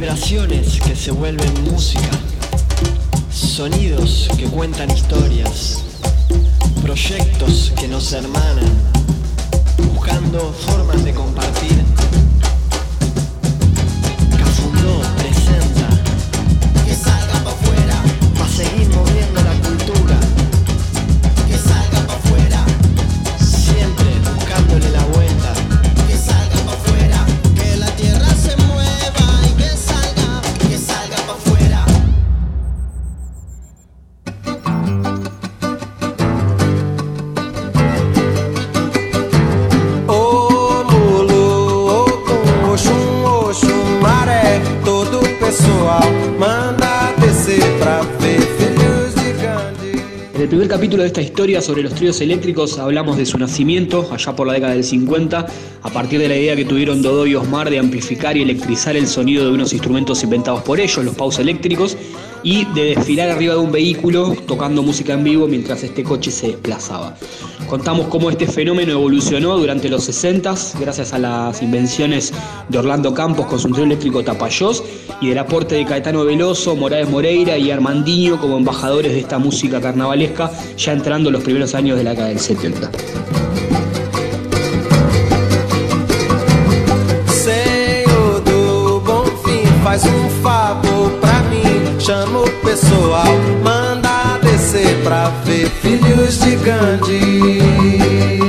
Vibraciones que se vuelven música. Sonidos que cuentan historias. Proyectos que nos hermanan. Buscando formas de compartir. El primer capítulo de esta historia sobre los tríos eléctricos hablamos de su nacimiento, allá por la década del 50, a partir de la idea que tuvieron Dodó y Osmar de amplificar y electrizar el sonido de unos instrumentos inventados por ellos, los paus eléctricos, y de desfilar arriba de un vehículo tocando música en vivo mientras este coche se desplazaba. Contamos cómo este fenómeno evolucionó durante los 60 gracias a las invenciones de Orlando Campos con su trío eléctrico Tapayós y del aporte de Caetano Veloso, Morales Moreira y Armandinho como embajadores de esta música carnavalesca ya entrando los primeros años de la década del 70. Chama o pessoal, manda descer pra ver filhos de Gandhi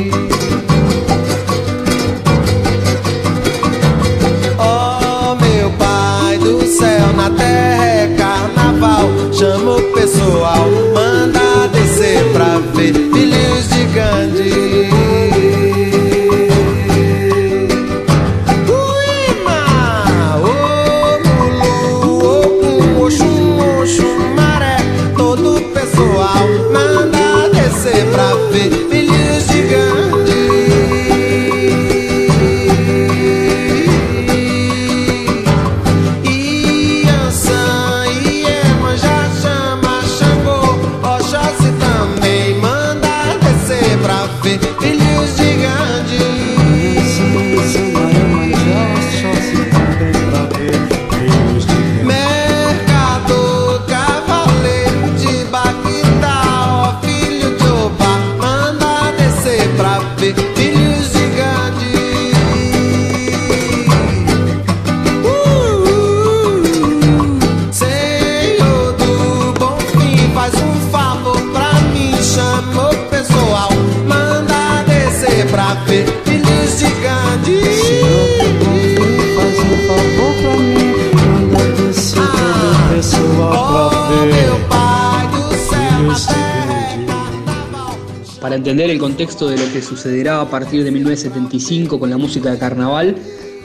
contexto de lo que sucederá a partir de 1975 con la música de carnaval,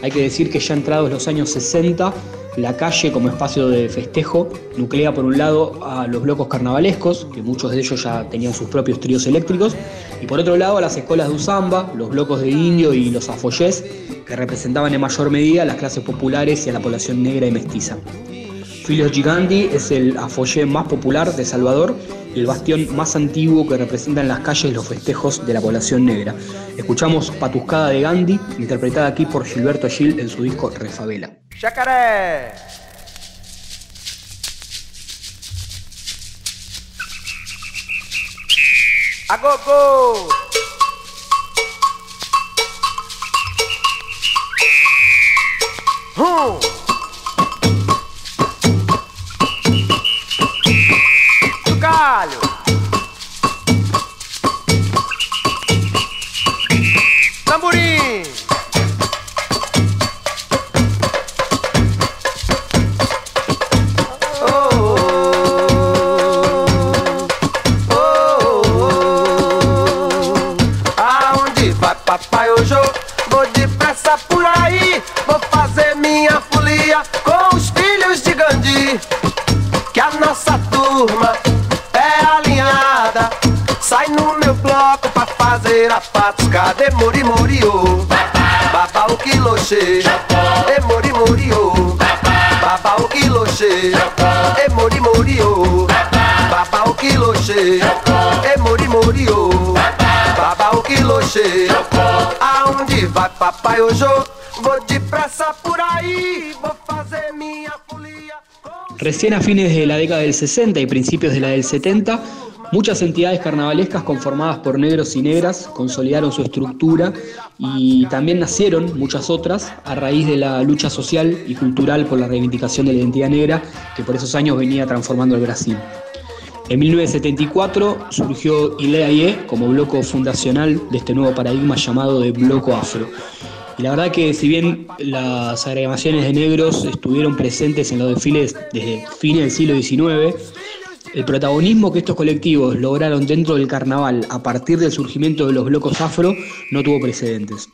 hay que decir que ya entrados los años 60, la calle como espacio de festejo nuclea por un lado a los blocos carnavalescos, que muchos de ellos ya tenían sus propios tríos eléctricos, y por otro lado a las escuelas de Usamba, los blocos de indio y los afoyés, que representaban en mayor medida a las clases populares y a la población negra y mestiza. Filios Gigandi es el afoyé más popular de Salvador el bastión más antiguo que representa en las calles los festejos de la población negra. Escuchamos Patuscada de Gandhi, interpretada aquí por Gilberto Gil en su disco Refavela. Jacaré! A! Papai eu Vou depressa por aí, vou fazer minha folia com os filhos de Gandhi. Que a nossa turma é alinhada. Sai no meu bloco pra fazer a patuscada. E mori mori oh. Baba o Recién a fines de la década del 60 y principios de la del 70, muchas entidades carnavalescas conformadas por negros y negras consolidaron su estructura y también nacieron muchas otras a raíz de la lucha social y cultural por la reivindicación de la identidad negra que por esos años venía transformando el Brasil. En 1974 surgió ILEAIE como bloco fundacional de este nuevo paradigma llamado de bloco afro. Y la verdad que si bien las agremaciones de negros estuvieron presentes en los desfiles desde fines del siglo XIX, el protagonismo que estos colectivos lograron dentro del carnaval a partir del surgimiento de los blocos afro no tuvo precedentes.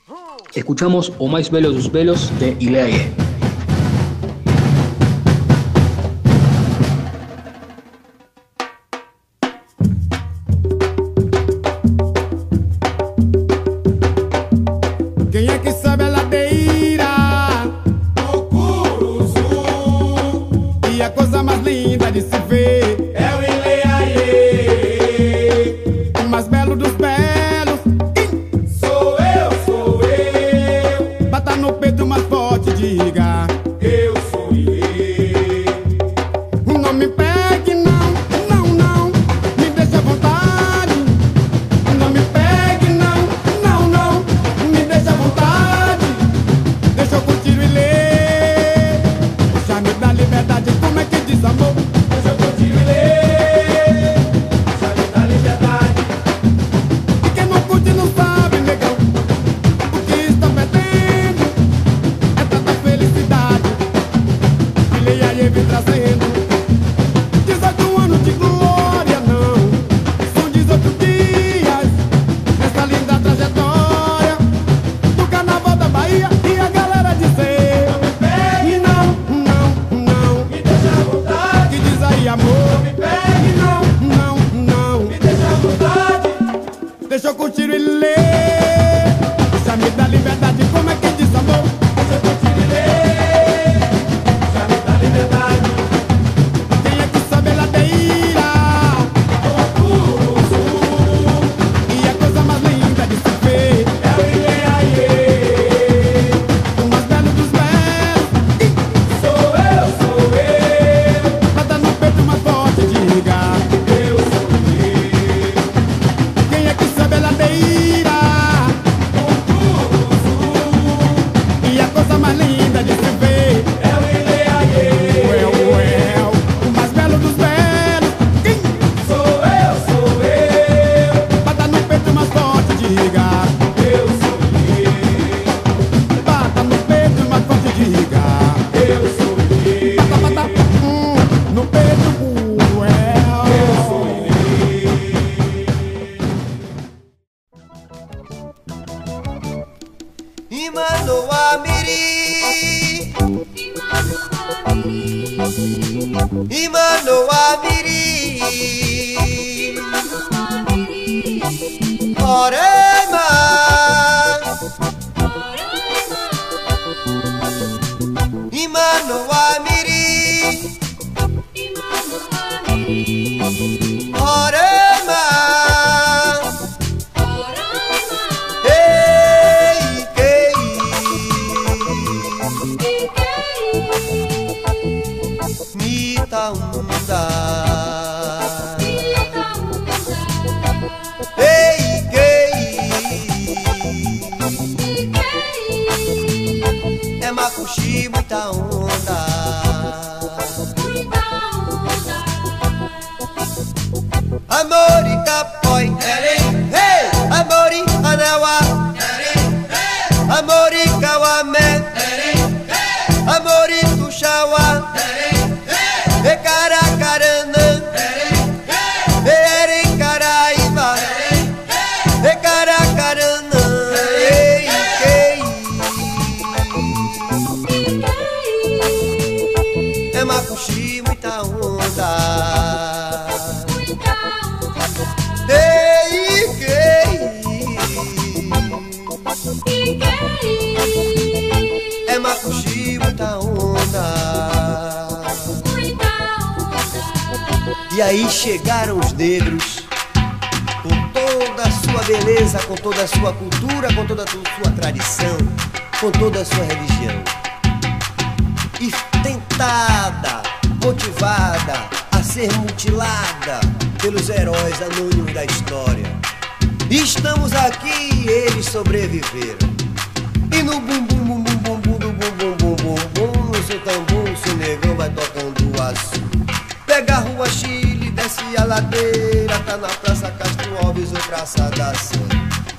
Escuchamos O Mais Velos Velos de Ileaie. Wamiri Imano Wamiri Ore aí chegaram os negros com toda a sua beleza, com toda a sua cultura, com toda a sua tradição, com toda a sua religião. E tentada, motivada a ser mutilada pelos heróis anônimos da história. Estamos aqui e eles sobreviveram. E no bum bum bum bum bum bum bum bum bum bum bum no seu tambor, seu negão vai tocando o aço. Pega a rua X desce a ladeira, tá na Praça Castro Alves ou Praça da Sé.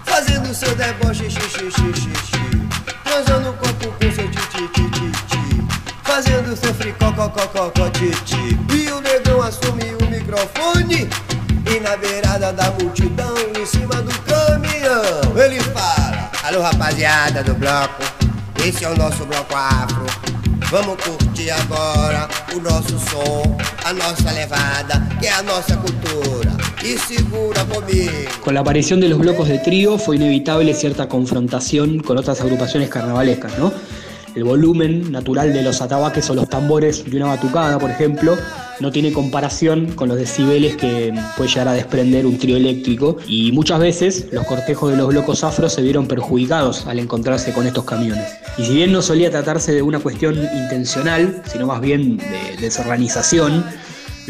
Fazendo seu deboche, xixi, xixi, xixi. Transando o corpo com seu titi, titi, titi. Fazendo seu fricó, cocó, cocó, titi. E o negão assume o microfone. E na beirada da multidão, em cima do caminhão, ele fala: Alô, rapaziada do bloco, esse é o nosso bloco afro. Vamos curtir agora o nosso som, a nossa levada, que é a nossa cultura. E segura comigo. Con la aparición de los blocos de trío fue inevitable cierta confrontación con otras agrupaciones carnavalescas, ¿no? El volumen natural de los atabaques o los tambores de una batucada, por ejemplo, no tiene comparación con los decibeles que puede llegar a desprender un trío eléctrico y muchas veces los cortejos de los blocos afros se vieron perjudicados al encontrarse con estos camiones. Y si bien no solía tratarse de una cuestión intencional, sino más bien de desorganización,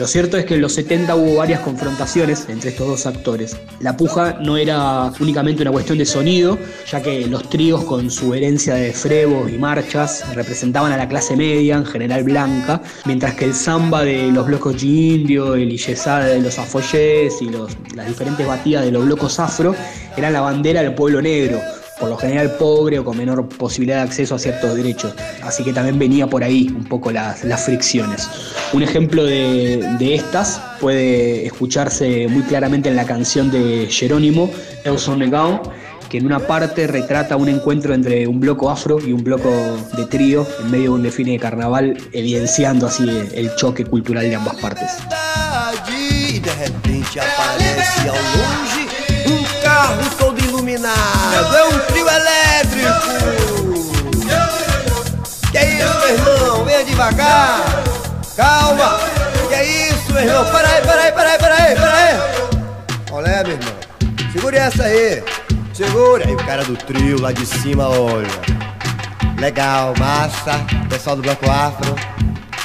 lo cierto es que en los 70 hubo varias confrontaciones entre estos dos actores. La puja no era únicamente una cuestión de sonido, ya que los tríos con su herencia de frebos y marchas representaban a la clase media, en general blanca, mientras que el samba de los blocos indio, el yesada de los afoyés y las diferentes batidas de los blocos afro eran la bandera del pueblo negro, por lo general pobre o con menor posibilidad de acceso a ciertos derechos. Así que también venía por ahí un poco las, fricciones. Un ejemplo de, estas puede escucharse muy claramente en la canción de Jerónimo, Eu son negao, que en una parte retrata un encuentro entre un bloco afro y un bloco de trío en medio de un desfile de carnaval, evidenciando así el choque cultural de ambas partes. Um iluminado. É um trio elétrico. Que é isso, meu irmão? Venha devagar. Calma. Que é isso, meu irmão? Para aí, para aí, para aí, para aí, para aí. Olha, meu irmão. Segure essa aí. Segura. Aí o cara do trio lá de cima, olha. Legal, massa. Pessoal do Bloco Afro.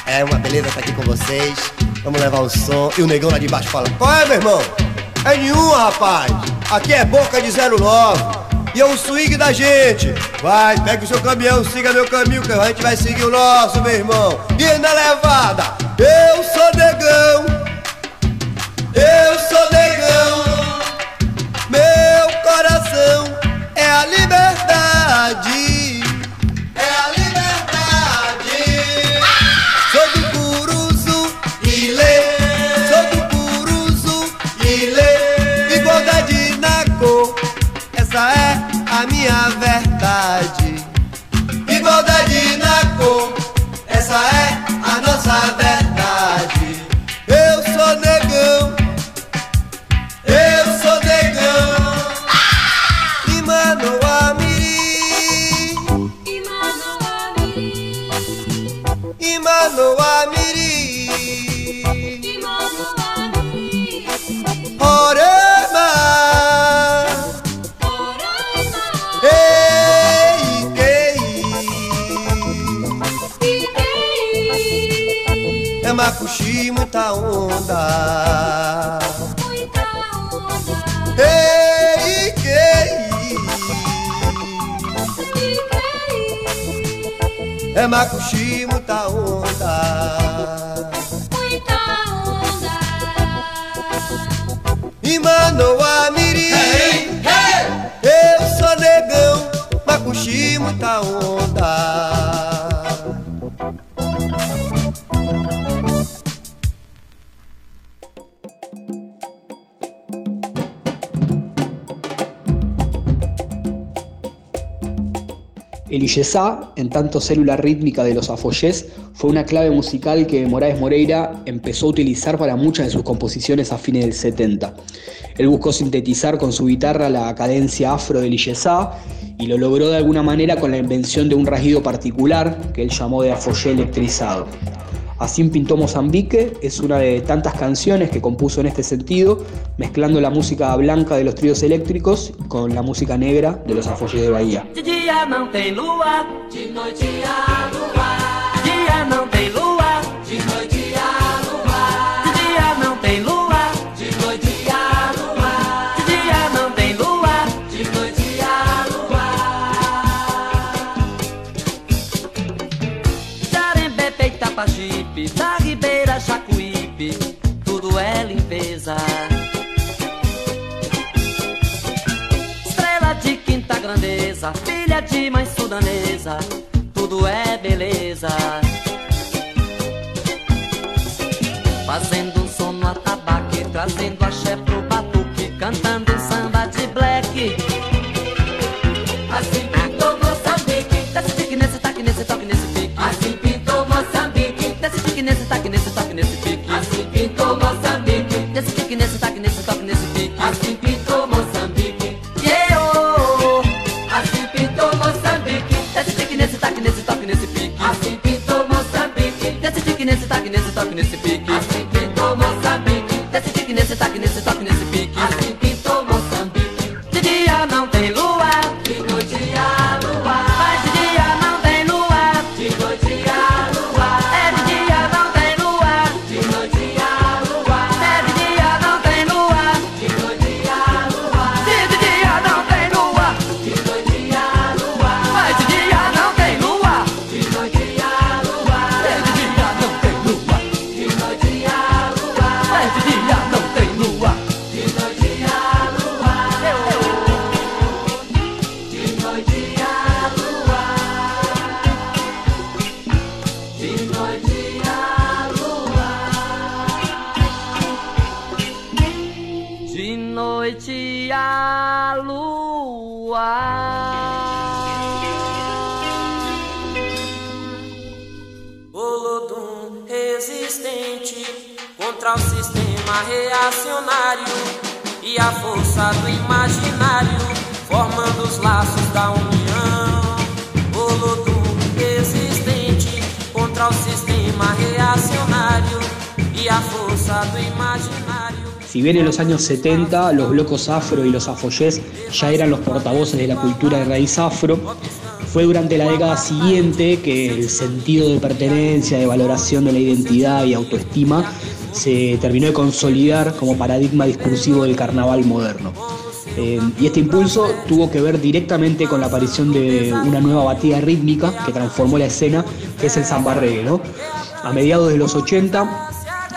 É uma beleza estar aqui com vocês. Vamos levar o som. E o negão lá de baixo fala: Qual é, meu irmão? É nenhuma, rapaz. Aqui é boca de 09. E é o swing da gente. Vai, pega o seu caminhão, siga meu caminho, que a gente vai seguir o nosso, meu irmão. E na levada, eu sou negão. Eu sou negão. Macuxi muita onda. Muita onda. Ei, quei É, é macuxi Illesá, en tanto célula rítmica de los afoyés, fue una clave musical que Moraes Moreira empezó a utilizar para muchas de sus composiciones a fines del 70. Él buscó sintetizar con su guitarra la cadencia afro del Illesá y lo logró de alguna manera con la invención de un rasguido particular que él llamó de afoyé electrizado. Así pintó Mozambique es una de tantas canciones que compuso en este sentido, mezclando la música blanca de los tríos eléctricos con la música negra de los afoyés de Bahía. danesa, tudo é beleza. Si bien en los años 70 los blocos afro y los afoyés ya eran los portavoces de la cultura de raíz afro, fue durante la década siguiente que el sentido de pertenencia, de valoración de la identidad y autoestima se terminó de consolidar como paradigma discursivo del carnaval moderno. Eh, y este impulso tuvo que ver directamente con la aparición de una nueva batida rítmica que transformó la escena, que es el samba reggae. A mediados de los 80,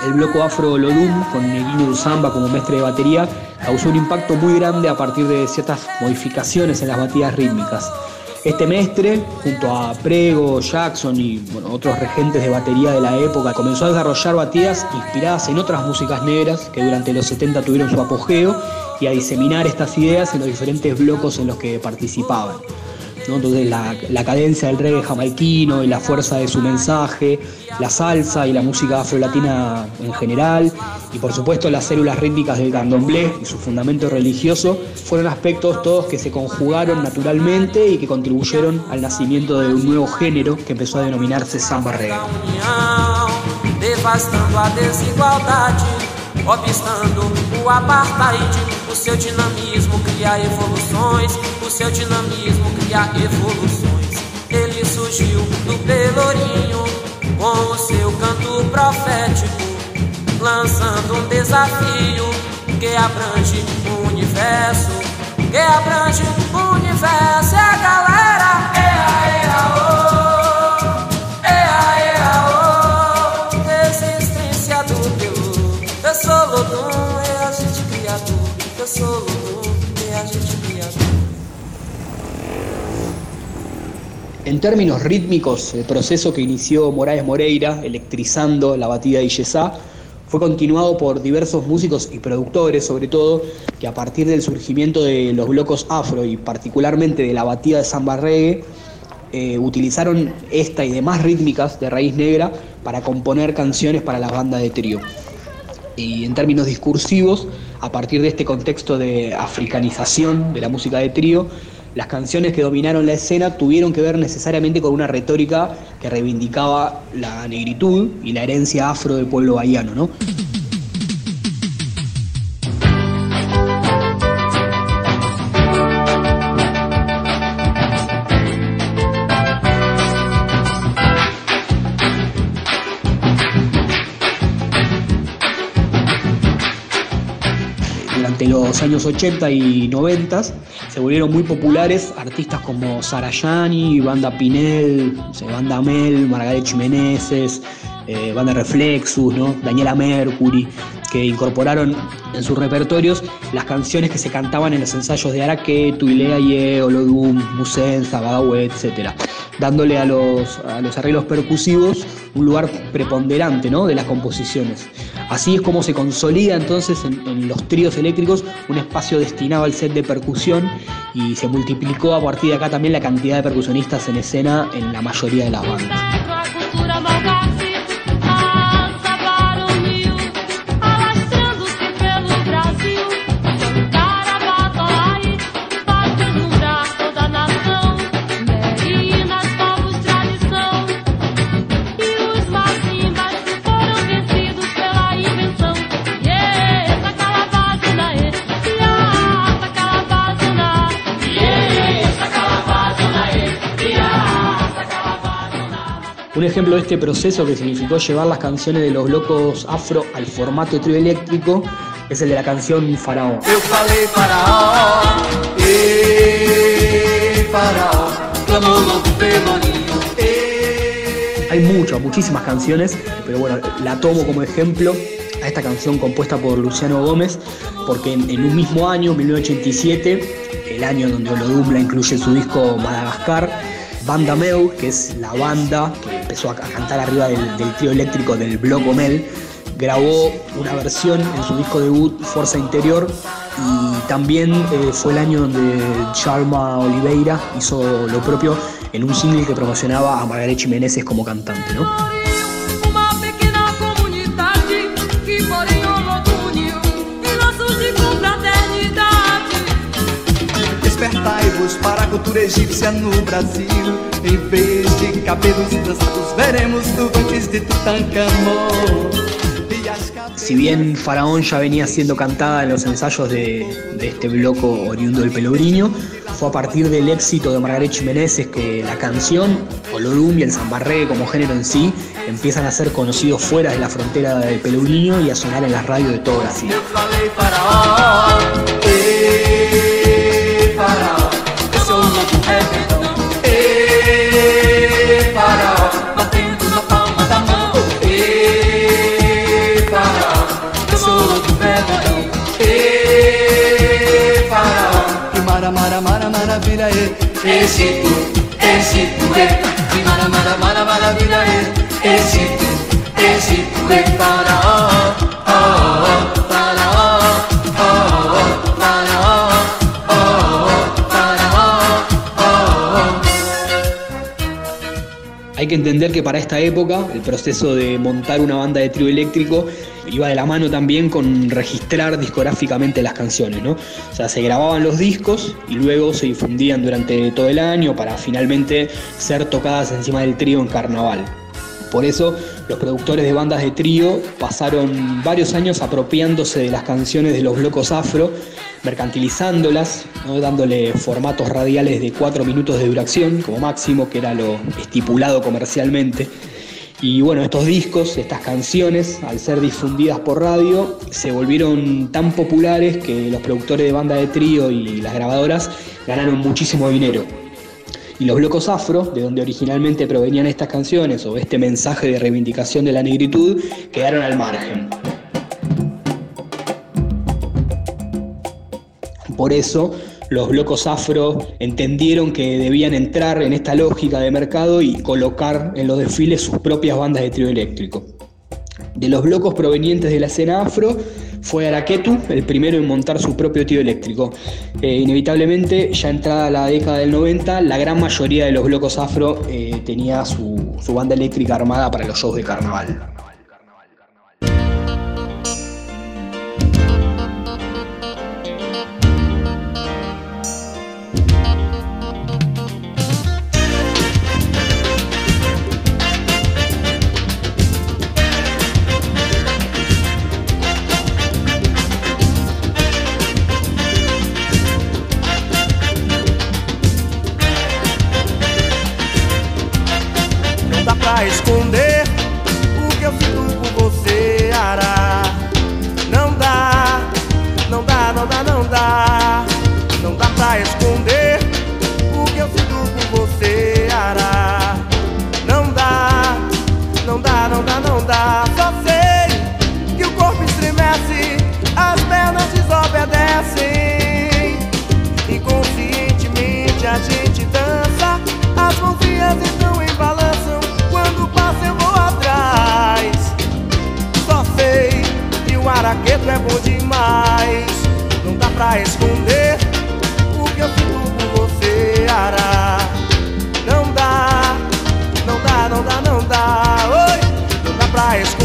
el bloco afro Olodum, con Neguino Zamba como mestre de batería, causó un impacto muy grande a partir de ciertas modificaciones en las batidas rítmicas. Este mestre, junto a Prego, Jackson y otros regentes de batería de la época, comenzó a desarrollar batidas inspiradas en otras músicas negras que durante los 70 tuvieron su apogeo y a diseminar estas ideas en los diferentes blocos en los que participaban. Entonces la, la cadencia del reggae jamaiquino y la fuerza de su mensaje, la salsa y la música afrolatina en general, y por supuesto las células rítmicas del candomblé y su fundamento religioso, fueron aspectos todos que se conjugaron naturalmente y que contribuyeron al nacimiento de un nuevo género que empezó a denominarse samba reggae. Devastando a desigualdade, obstando o apartheid. O seu dinamismo cria evoluções, o seu dinamismo cria evoluções. Ele surgiu do Pelourinho com o seu canto profético, lançando um desafio que abrange o universo, que abrange o universo. E a galera, En términos rítmicos, el proceso que inició Moraes Moreira, electrizando la batida de Yesá, fue continuado por diversos músicos y productores, sobre todo, que a partir del surgimiento de los blocos afro y particularmente de la batida de samba reggae, eh, utilizaron esta y demás rítmicas de raíz negra para componer canciones para las bandas de trío. Y en términos discursivos, a partir de este contexto de africanización de la música de trío, las canciones que dominaron la escena tuvieron que ver necesariamente con una retórica que reivindicaba la negritud y la herencia afro del pueblo bahiano, ¿no? Durante los años 80 y 90 se volvieron muy populares artistas como Sarayani, Banda Pinel, Banda Mel, Margaret Jiménez, eh, Banda Reflexus, ¿no? Daniela Mercury, que incorporaron en sus repertorios las canciones que se cantaban en los ensayos de Araquetu, Ileaye, Olodum, Musenza, Badawi, etc. Dándole a los, a los arreglos percusivos un lugar preponderante ¿no? de las composiciones. Así es como se consolida entonces en, en los tríos eléctricos un espacio destinado al set de percusión y se multiplicó a partir de acá también la cantidad de percusionistas en escena en la mayoría de las bandas. Ejemplo de este proceso que significó llevar las canciones de los locos afro al formato trío eléctrico es el de la canción Faraón. Eu falei faraó, ei, faraó, clamou louco pelo ninho, ei. Hay muchas, muchísimas canciones, pero bueno, la tomo como ejemplo a esta canción compuesta por Luciano Gómez, porque en, en un mismo año, 1987, el año donde Olodum la incluye su disco Madagascar, Banda Meu, que es la banda que empezó a, cantar arriba del, del trío eléctrico del Bloco Mel, grabó una versión en su disco debut Fuerza Interior y también eh, fue el año donde Charma Oliveira hizo lo propio en un single que promocionaba a Margaret Jiménez como cantante, ¿no? Cultura egípcia no Brasil. Em vez de cabelos dançados, veremos turbantes de Tutankhamon. As cabeças- Si bien Faraón ya venía siendo cantada en los ensayos de, de este bloco oriundo del Pelogriño, fue a partir del éxito de Margaret Jiménez que la canción, Olodum y el zambarré como género en sí, empiezan a ser conocidos fuera de la frontera del Pelogriño y a sonar en las radios de todo Brasil. Mara, mara, mara, maravilha, é. Egito, Egito, é. E mara, mara, mara, maravilha, é. Egito, Egito, é. Faraó, Hay que entender que para esta época el proceso de montar una banda de trío eléctrico iba de la mano también con registrar discográficamente las canciones, ¿no? O sea, se grababan los discos y luego se difundían durante todo el año para finalmente ser tocadas encima del trío en carnaval. Por eso los productores de bandas de trío pasaron varios años apropiándose de las canciones de los blocos afro, mercantilizándolas, dándole formatos radiales de 4 minutos de duración como máximo, que era lo estipulado comercialmente. Y bueno, estos discos, estas canciones, al ser difundidas por radio, se volvieron tan populares que los productores de banda de trío y las grabadoras ganaron muchísimo dinero. Y los blocos afro, de donde originalmente provenían estas canciones o este mensaje de reivindicación de la negritud, quedaron al margen. Por eso, los blocos afro entendieron que debían entrar en esta lógica de mercado y colocar en los desfiles sus propias bandas de trío eléctrico. De los blocos provenientes de la escena afro, fue Araquetu el primero en montar su propio trío eléctrico. Eh, inevitablemente, ya entrada la década del 90, la gran mayoría de los blocos afro eh, tenía su, su banda eléctrica armada para los shows de carnaval. O que eu sinto por você, Ara. Não dá, não dá, não dá, não dá. Oi, não dá pra esconder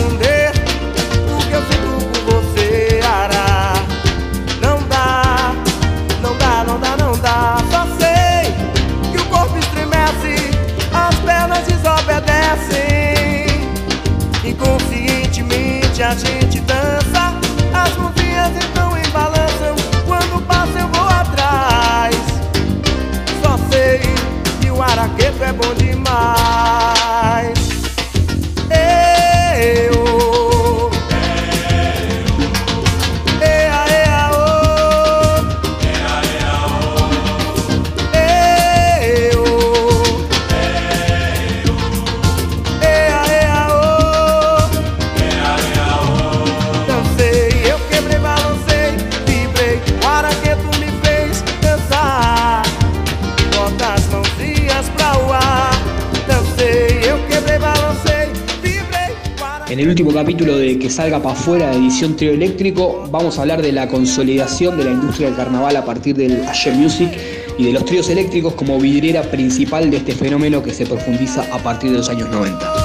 En el último capítulo de Que salga para afuera, edición trío eléctrico, vamos a hablar de la consolidación de la industria del carnaval a partir del Ayer Music y de los tríos eléctricos como vidriera principal de este fenómeno que se profundiza a partir de los años 90.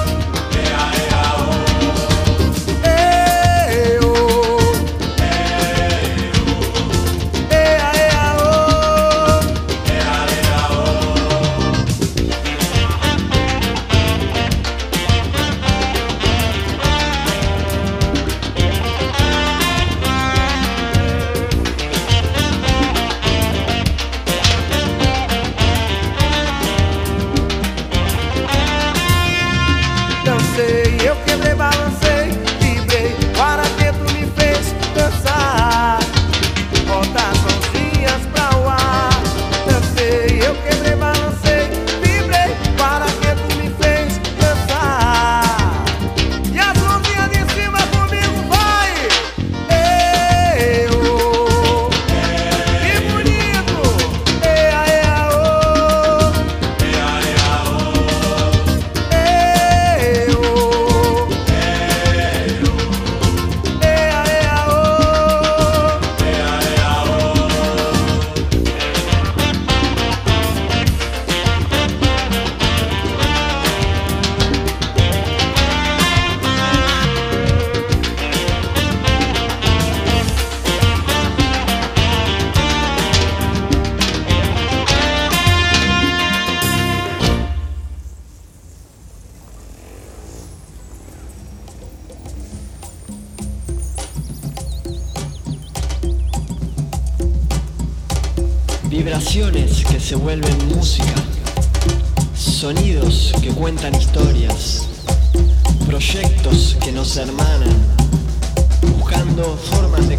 Vibraciones que se vuelven música. Sonidos que cuentan historias. Proyectos que nos hermanan. Buscando formas